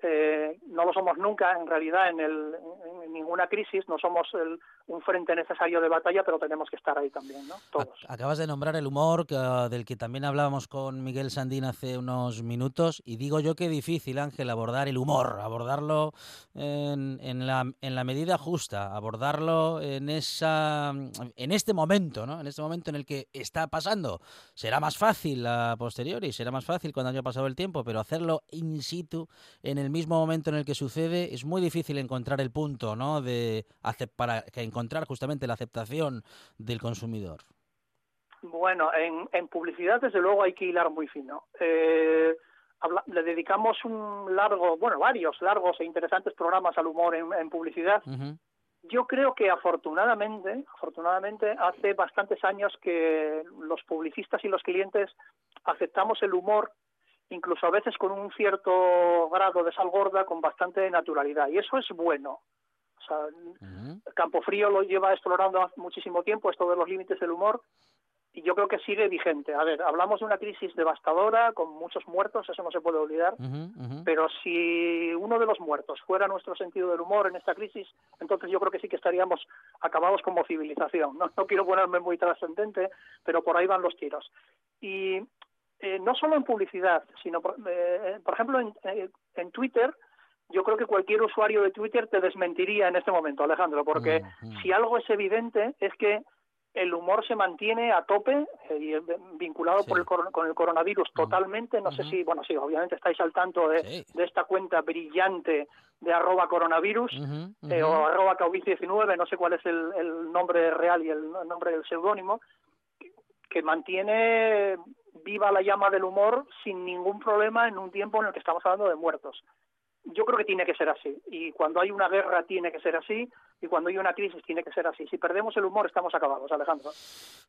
eh, no lo somos nunca en realidad en, el, en, en ninguna crisis, no somos el- un frente necesario de batalla, pero tenemos que estar ahí también, ¿no? Todos. Acabas de nombrar el humor, que, ah, del que también hablábamos con Miguel Sandín hace unos minutos, y digo yo que difícil, Ángel, abordar el humor, abordarlo en, en la, en la medida justa, abordarlo en, esa, en este momento, ¿no? En este momento en el que está pasando. Será más fácil a posteriori, será más fácil cuando haya pasado el tiempo, pero hacerlo in situ, en el mismo momento en el que sucede, es muy difícil encontrar el punto, ¿no? De para que encontrar justamente la aceptación del consumidor. Bueno, en, en publicidad desde luego hay que hilar muy fino. Eh, habla- le dedicamos un largo, bueno, varios largos e interesantes programas al humor en, en publicidad. Yo creo que afortunadamente, afortunadamente hace bastantes años que los publicistas y los clientes aceptamos el humor, incluso a veces con un cierto grado de sal gorda, con bastante naturalidad. Y eso es bueno. O sea, Campofrío lo lleva explorando hace muchísimo tiempo, esto de los límites del humor, y yo creo que sigue vigente. A ver, hablamos de una crisis devastadora, con muchos muertos, eso no se puede olvidar, pero si uno de los muertos fuera nuestro sentido del humor en esta crisis, entonces yo creo que sí que estaríamos acabados como civilización. No, no quiero ponerme muy trascendente, pero por ahí van los tiros. Y eh, no solo en publicidad, sino, por, eh, por ejemplo, en, eh, en Twitter, yo creo que cualquier usuario de Twitter te desmentiría en este momento, Alejandro, porque si algo es evidente es que el humor se mantiene a tope eh, y eh, vinculado por el con el coronavirus totalmente. No sé si, bueno, sí, obviamente estáis al tanto de, de esta cuenta brillante de arroba coronavirus eh, o arroba COVID-19, no sé cuál es el, el, nombre real y el nombre del seudónimo, que mantiene viva la llama del humor sin ningún problema en un tiempo en el que estamos hablando de muertos yo creo que tiene que ser así. Y cuando hay una guerra tiene que ser así. Y cuando hay una crisis tiene que ser así. Si perdemos el humor estamos acabados, Alejandro.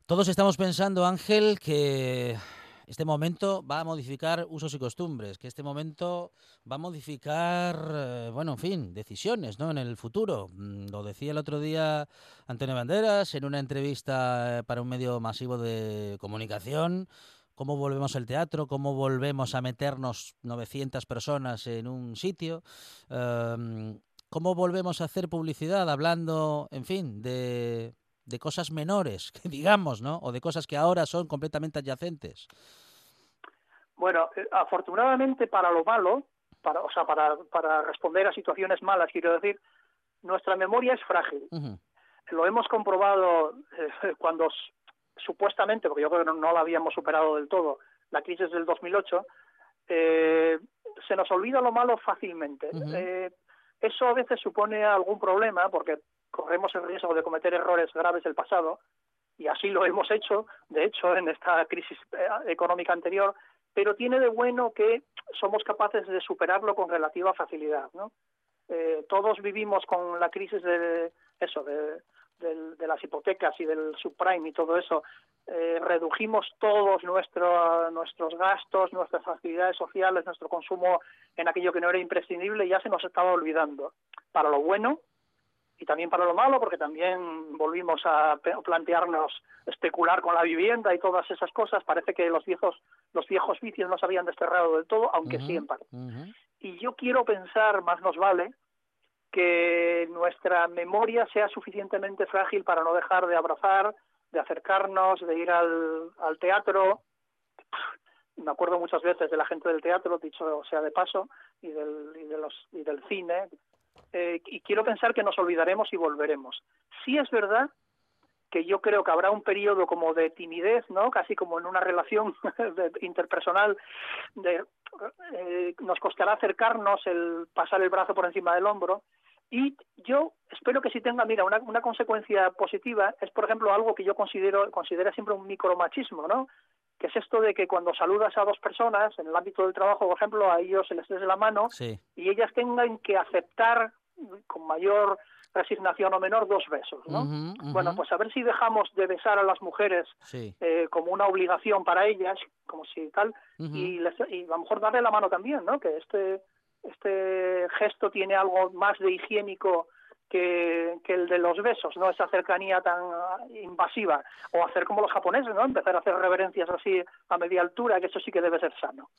Todos estamos pensando, Ángel, que este momento va a modificar usos y costumbres, que este momento va a modificar, eh, bueno, en fin, decisiones, ¿no? En el futuro. Mm, lo decía el otro día Antonio Banderas en una entrevista eh, para un medio masivo de comunicación cómo volvemos al teatro, cómo volvemos a meternos 900 personas en un sitio, em, cómo volvemos a hacer publicidad hablando, en fin, de, de cosas menores, digamos, ¿no? O de cosas que ahora son completamente adyacentes. Bueno, eh, afortunadamente para lo malo, para, o sea, para, para responder a situaciones malas, quiero decir, nuestra memoria es frágil. Lo hemos comprobado eh, cuando supuestamente, porque yo creo que no, la habíamos superado del todo, la crisis del 2008, eh, se nos olvida lo malo fácilmente. eh, eso a veces supone algún problema porque corremos el riesgo de cometer errores graves del pasado y así lo hemos hecho, de hecho, en esta crisis eh, económica anterior, pero tiene de bueno que somos capaces de superarlo con relativa facilidad, ¿no? Eh, todos vivimos con la crisis de eso, de, de las hipotecas y del subprime y todo eso, eh, redujimos todos nuestro, nuestros gastos, nuestras actividades sociales, nuestro consumo en aquello que no era imprescindible y ya se nos estaba olvidando. Para lo bueno y también para lo malo, porque también volvimos a plantearnos especular con la vivienda y todas esas cosas. Parece que los viejos, los viejos vicios no se habían desterrado del todo, aunque siempre Y yo quiero pensar, más nos vale, que nuestra memoria sea suficientemente frágil para no dejar de abrazar, de acercarnos, de ir al, teatro. Me acuerdo muchas veces de la gente del teatro, dicho sea de paso, y del, y de los, y del cine. Eh, y quiero pensar que nos olvidaremos y volveremos. Sí es verdad que yo creo que habrá un periodo como de timidez, ¿no? Casi como en una relación interpersonal, de, eh, nos costará acercarnos, el pasar el brazo por encima del hombro, y yo espero que si tenga, mira, una, una consecuencia positiva es, por ejemplo, algo que yo considero considera siempre un micromachismo, ¿no? Que es esto de que cuando saludas a dos personas, en el ámbito del trabajo, por ejemplo, a ellos se les des la mano y ellas tengan que aceptar con mayor resignación o menor dos besos, ¿no? Bueno, pues a ver si dejamos de besar a las mujeres eh, como una obligación para ellas, como si tal, y, les, y a lo mejor darle la mano también, ¿no? Que este este gesto tiene algo más de higiénico que, que, el de los besos, ¿no? Esa cercanía tan invasiva. O hacer como los japoneses, ¿no? Empezar a hacer reverencias así a media altura, que eso sí que debe ser sano.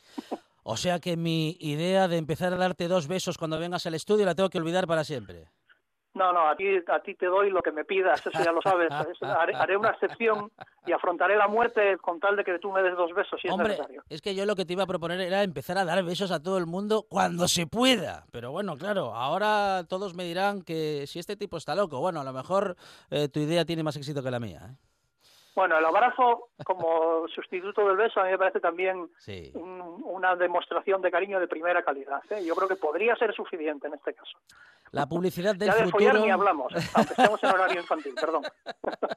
O sea que mi idea de empezar a darte dos besos cuando vengas al estudio la tengo que olvidar para siempre. No, no, a ti, a ti te doy lo que me pidas, eso ya lo sabes. Haré, una excepción y afrontaré la muerte con tal de que tú me des dos besos si Hombre, es necesario. Es que yo lo que te iba a proponer era empezar a dar besos a todo el mundo cuando se pueda. Pero bueno, claro, ahora todos me dirán que si este tipo está loco, bueno, a lo mejor eh, tu idea tiene más éxito que la mía. ¿eh? Bueno, el abrazo como sustituto del beso a mí me parece también una demostración de cariño de primera calidad. ¿eh? Yo creo que podría ser suficiente en este caso. La publicidad del ya de futuro... ni hablamos, aunque estemos en horario infantil, perdón.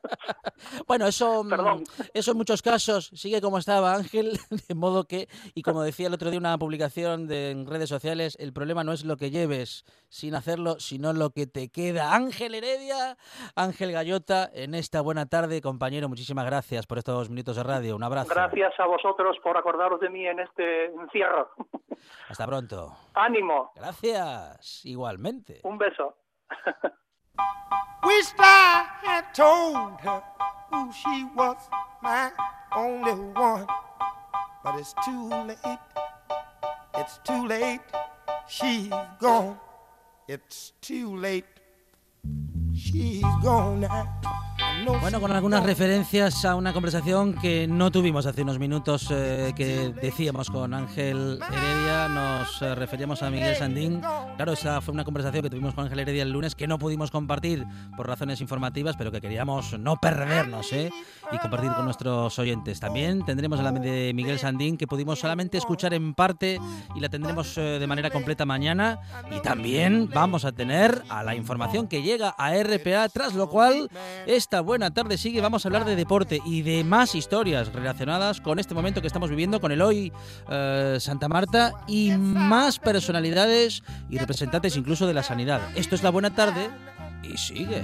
bueno, eso, mm, eso en muchos casos sigue como estaba Ángel, de modo que, y como decía el otro día una publicación de, en redes sociales, el problema no es lo que lleves sin hacerlo, sino lo que te queda. Ángel Heredia, Ángel Gallota, en esta buena tarde, compañero, muchísimas gracias por estos minutos de radio. Un abrazo. Gracias a vosotros por acordaros de mí en este encierro. Hasta pronto. Ánimo. Gracias, igualmente. Un beso. Wished I had told her who she was, my only one. But it's too late. It's too late. She's gone. It's too late. She's gone now. Bueno, con algunas referencias a una conversación que no tuvimos hace unos minutos eh, que decíamos con Ángel Heredia, nos eh, referíamos a Miguel Sandín. Claro, esa fue una conversación que tuvimos con Ángel Heredia el lunes que no pudimos compartir por razones informativas, pero que queríamos no perdernos ¿eh? y compartir con nuestros oyentes. También tendremos la de Miguel Sandín que pudimos solamente escuchar en parte y la tendremos de manera completa mañana. Y también vamos a tener a la información que llega a RPA, tras lo cual esta buena tarde sigue. Vamos a hablar de deporte y de más historias relacionadas con este momento que estamos viviendo, con el hoy eh, Santa Marta y más personalidades y representantes incluso de la sanidad. Esto es la buena tarde y sigue.